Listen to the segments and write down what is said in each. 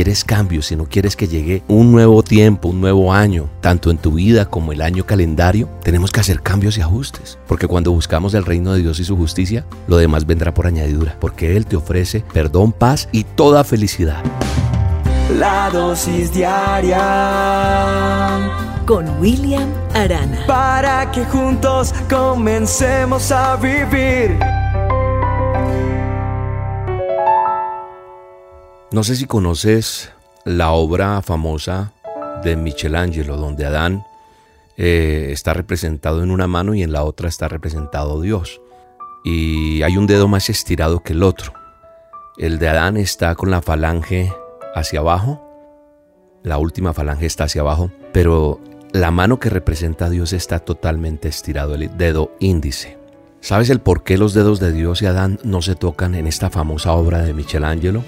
quieres cambios, si no quieres que llegue un nuevo tiempo, un nuevo año, tanto en tu vida como el año calendario, tenemos que hacer cambios y ajustes. Porque cuando buscamos el reino de Dios y su justicia, lo demás vendrá por añadidura. Porque Él te ofrece perdón, paz y toda felicidad. La dosis diaria con William Arana. Para que juntos comencemos a vivir. No sé si conoces la obra famosa de Michelangelo, donde Adán eh, está representado en una mano y en la otra está representado Dios. Y hay un dedo más estirado que el otro. El de Adán está con la falange hacia abajo, la última falange está hacia abajo, pero la mano que representa a Dios está totalmente estirado, el dedo índice. ¿Sabes el por qué los dedos de Dios y Adán no se tocan en esta famosa obra de Michelangelo?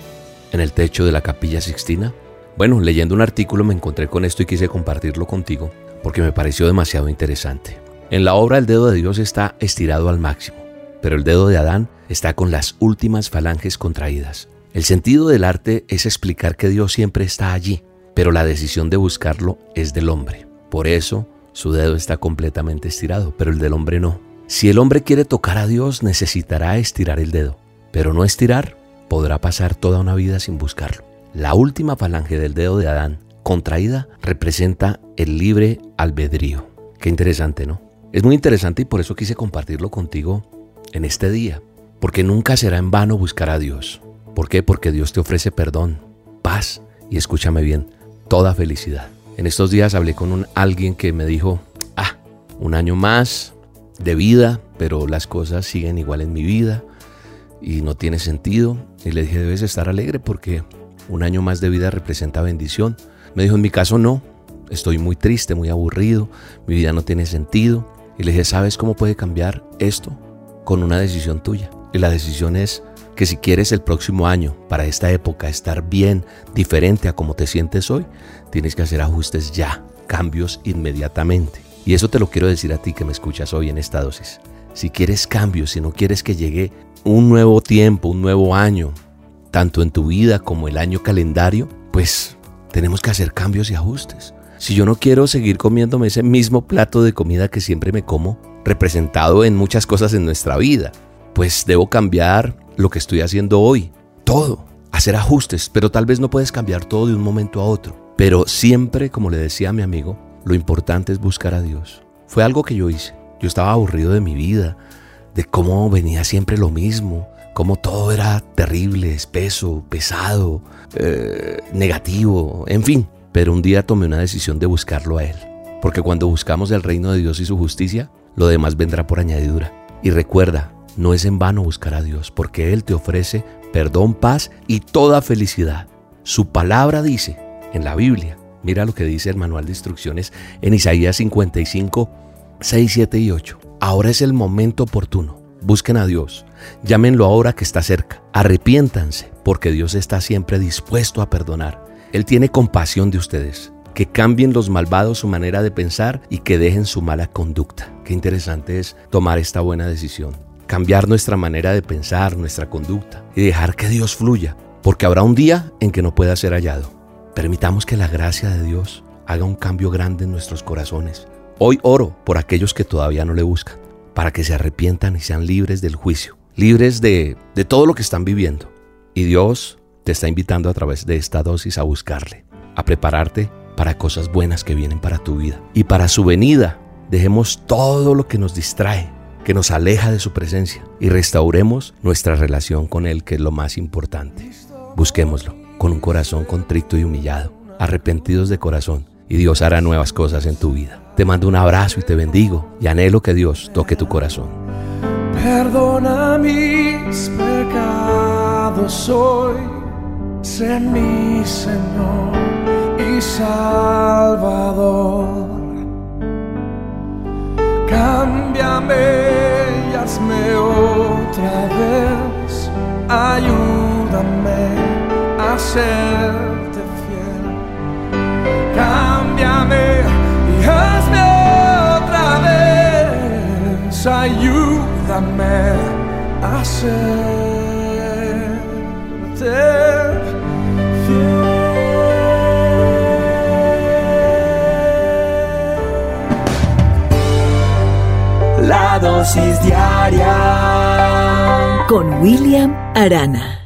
En el techo de la capilla Sixtina? Bueno, leyendo un artículo me encontré con esto y quise compartirlo contigo porque me pareció demasiado interesante. En la obra el dedo de Dios está estirado al máximo, pero el dedo de Adán está con las últimas falanges contraídas. El sentido del arte es explicar que Dios siempre está allí, pero la decisión de buscarlo es del hombre. Por eso su dedo está completamente estirado, pero el del hombre no. Si el hombre quiere tocar a Dios, necesitará estirar el dedo, pero no estirar podrá pasar toda una vida sin buscarlo. La última falange del dedo de Adán, contraída, representa el libre albedrío. Qué interesante, ¿no? Es muy interesante y por eso quise compartirlo contigo en este día, porque nunca será en vano buscar a Dios. ¿Por qué? Porque Dios te ofrece perdón, paz y escúchame bien, toda felicidad. En estos días hablé con un, alguien que me dijo, ah, un año más de vida, pero las cosas siguen igual en mi vida y no tiene sentido. Y le dije, debes estar alegre porque un año más de vida representa bendición. Me dijo, en mi caso no, estoy muy triste, muy aburrido, mi vida no tiene sentido. Y le dije, ¿sabes cómo puede cambiar esto? Con una decisión tuya. Y la decisión es que si quieres el próximo año, para esta época, estar bien, diferente a como te sientes hoy, tienes que hacer ajustes ya, cambios inmediatamente. Y eso te lo quiero decir a ti que me escuchas hoy en esta dosis. Si quieres cambios, si no quieres que llegue un nuevo tiempo, un nuevo año, tanto en tu vida como el año calendario, pues tenemos que hacer cambios y ajustes. Si yo no quiero seguir comiéndome ese mismo plato de comida que siempre me como, representado en muchas cosas en nuestra vida, pues debo cambiar lo que estoy haciendo hoy, todo, hacer ajustes, pero tal vez no puedes cambiar todo de un momento a otro. Pero siempre, como le decía a mi amigo, lo importante es buscar a Dios. Fue algo que yo hice. Yo estaba aburrido de mi vida, de cómo venía siempre lo mismo, cómo todo era terrible, espeso, pesado, eh, negativo, en fin. Pero un día tomé una decisión de buscarlo a Él. Porque cuando buscamos el reino de Dios y su justicia, lo demás vendrá por añadidura. Y recuerda, no es en vano buscar a Dios, porque Él te ofrece perdón, paz y toda felicidad. Su palabra dice en la Biblia, mira lo que dice el manual de instrucciones en Isaías 55, 6, 7 y 8. Ahora es el momento oportuno. Busquen a Dios. Llámenlo ahora que está cerca. Arrepiéntanse, porque Dios está siempre dispuesto a perdonar. Él tiene compasión de ustedes. Que cambien los malvados su manera de pensar y que dejen su mala conducta. Qué interesante es tomar esta buena decisión. Cambiar nuestra manera de pensar, nuestra conducta y dejar que Dios fluya, porque habrá un día en que no pueda ser hallado. Permitamos que la gracia de Dios haga un cambio grande en nuestros corazones Hoy oro por aquellos que todavía no le buscan, para que se arrepientan y sean libres del juicio, libres de, de todo lo que están viviendo. Y Dios te está invitando a través de esta dosis a buscarle, a prepararte para cosas buenas que vienen para tu vida. Y para su venida, dejemos todo lo que nos distrae, que nos aleja de su presencia y restauremos nuestra relación con Él, que es lo más importante. Busquémoslo con un corazón contrito y humillado, arrepentidos de corazón, y Dios hará nuevas cosas en tu vida. Te mando un abrazo y te bendigo y anhelo que Dios toque tu corazón. Perdona mis pecados hoy, sé mi Señor y Salvador. Cámbiame y hazme otra vez, ayúdame a serte ayúdame a ser fiel. La dosis diaria con William Arana.